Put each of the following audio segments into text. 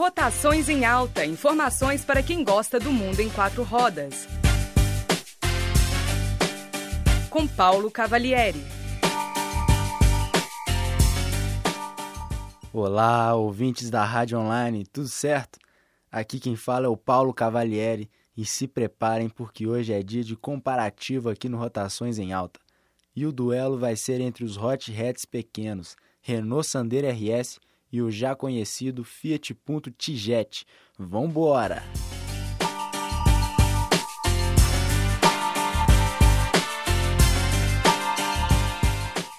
Rotações em Alta. Informações para quem gosta do mundo em quatro rodas. Com Paulo Cavalieri. Olá, ouvintes da Rádio Online, tudo certo? Aqui quem fala é o Paulo Cavalieri e se preparem porque hoje é dia de comparativo aqui no Rotações em Alta. E o duelo vai ser entre os Hot Hats pequenos, Renault Sandero RS e o já conhecido Fiat Punto Tijet. Vambora!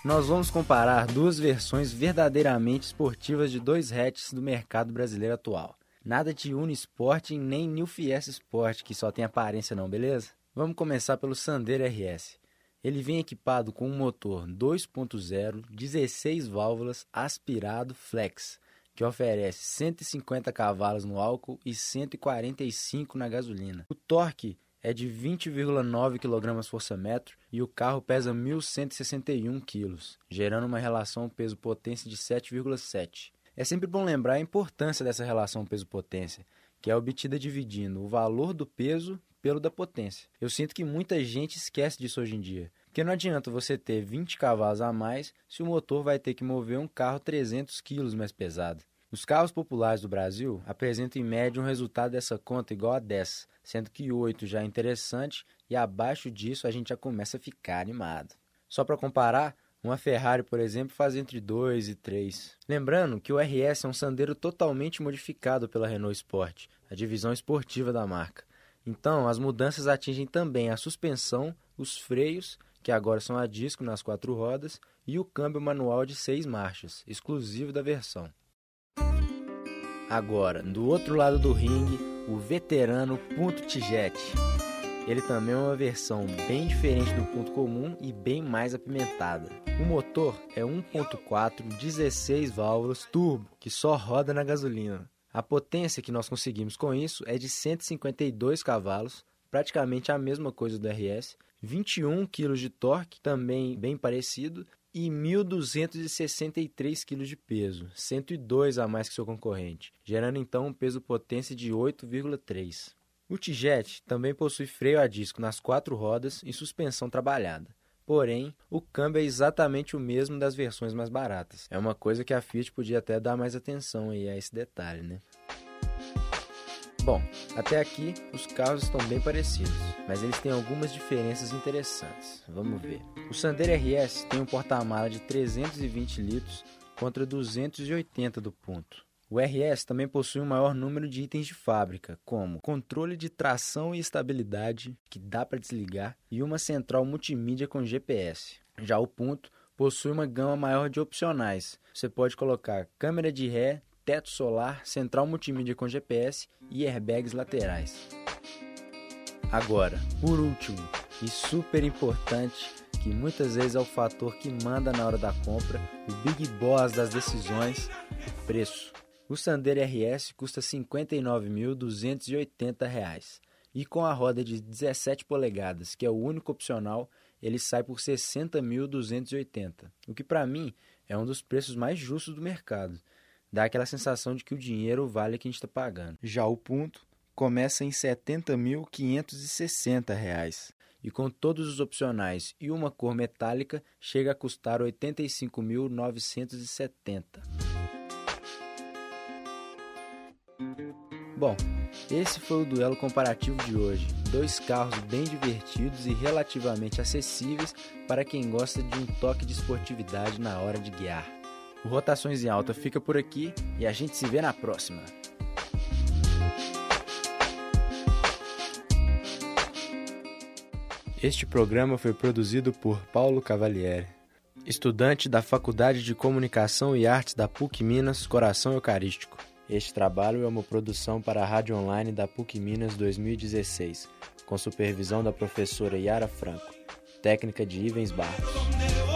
Nós vamos comparar duas versões verdadeiramente esportivas de dois hatches do mercado brasileiro atual. Nada de Unisport nem New Fiesta Sport, que só tem aparência não, beleza? Vamos começar pelo Sandero RS. Ele vem equipado com um motor 2.0, 16 válvulas, aspirado flex, que oferece 150 cavalos no álcool e 145 na gasolina. O torque é de 20,9 kgfm e o carro pesa 1.161 kg, gerando uma relação peso-potência de 7,7. É sempre bom lembrar a importância dessa relação peso-potência, que é obtida dividindo o valor do peso pelo da potência. Eu sinto que muita gente esquece disso hoje em dia, porque não adianta você ter 20 cavalos a mais se o motor vai ter que mover um carro 300 kg mais pesado. Os carros populares do Brasil apresentam em média um resultado dessa conta igual a 10, sendo que 8 já é interessante e abaixo disso a gente já começa a ficar animado. Só para comparar, uma Ferrari, por exemplo, faz entre 2 e 3. Lembrando que o RS é um Sandero totalmente modificado pela Renault Sport, a divisão esportiva da marca. Então, as mudanças atingem também a suspensão, os freios, que agora são a disco nas quatro rodas, e o câmbio manual de seis marchas, exclusivo da versão. Agora, do outro lado do ringue, o veterano Punto Tijet. Ele também é uma versão bem diferente do ponto comum e bem mais apimentada. O motor é 1.4 16 válvulas turbo, que só roda na gasolina. A potência que nós conseguimos com isso é de 152 cavalos, praticamente a mesma coisa do RS, 21 kg de torque, também bem parecido, e 1.263 kg de peso, 102 a mais que seu concorrente, gerando então um peso-potência de 8,3. O Tijet também possui freio a disco nas quatro rodas e suspensão trabalhada. Porém, o câmbio é exatamente o mesmo das versões mais baratas. É uma coisa que a Fiat podia até dar mais atenção aí a esse detalhe, né? Bom, até aqui os carros estão bem parecidos, mas eles têm algumas diferenças interessantes. Vamos ver. O Sandero RS tem um porta-mala de 320 litros contra 280 do ponto. O RS também possui um maior número de itens de fábrica, como controle de tração e estabilidade, que dá para desligar, e uma central multimídia com GPS. Já o Punto possui uma gama maior de opcionais. Você pode colocar câmera de ré, teto solar, central multimídia com GPS e airbags laterais. Agora, por último, e super importante, que muitas vezes é o fator que manda na hora da compra, o big boss das decisões, o preço. O Sandero RS custa R$ 59.280 e com a roda de 17 polegadas, que é o único opcional, ele sai por R$ 60.280, o que para mim é um dos preços mais justos do mercado. Dá aquela sensação de que o dinheiro vale o que a gente está pagando. Já o ponto começa em R$ 70.560 e com todos os opcionais e uma cor metálica chega a custar R$ 85.970. Bom, esse foi o duelo comparativo de hoje. Dois carros bem divertidos e relativamente acessíveis para quem gosta de um toque de esportividade na hora de guiar. O Rotações em Alta fica por aqui e a gente se vê na próxima. Este programa foi produzido por Paulo Cavalieri, estudante da Faculdade de Comunicação e Artes da PUC Minas Coração Eucarístico. Este trabalho é uma produção para a Rádio Online da PUC Minas 2016, com supervisão da professora Yara Franco, técnica de Ivens Barros.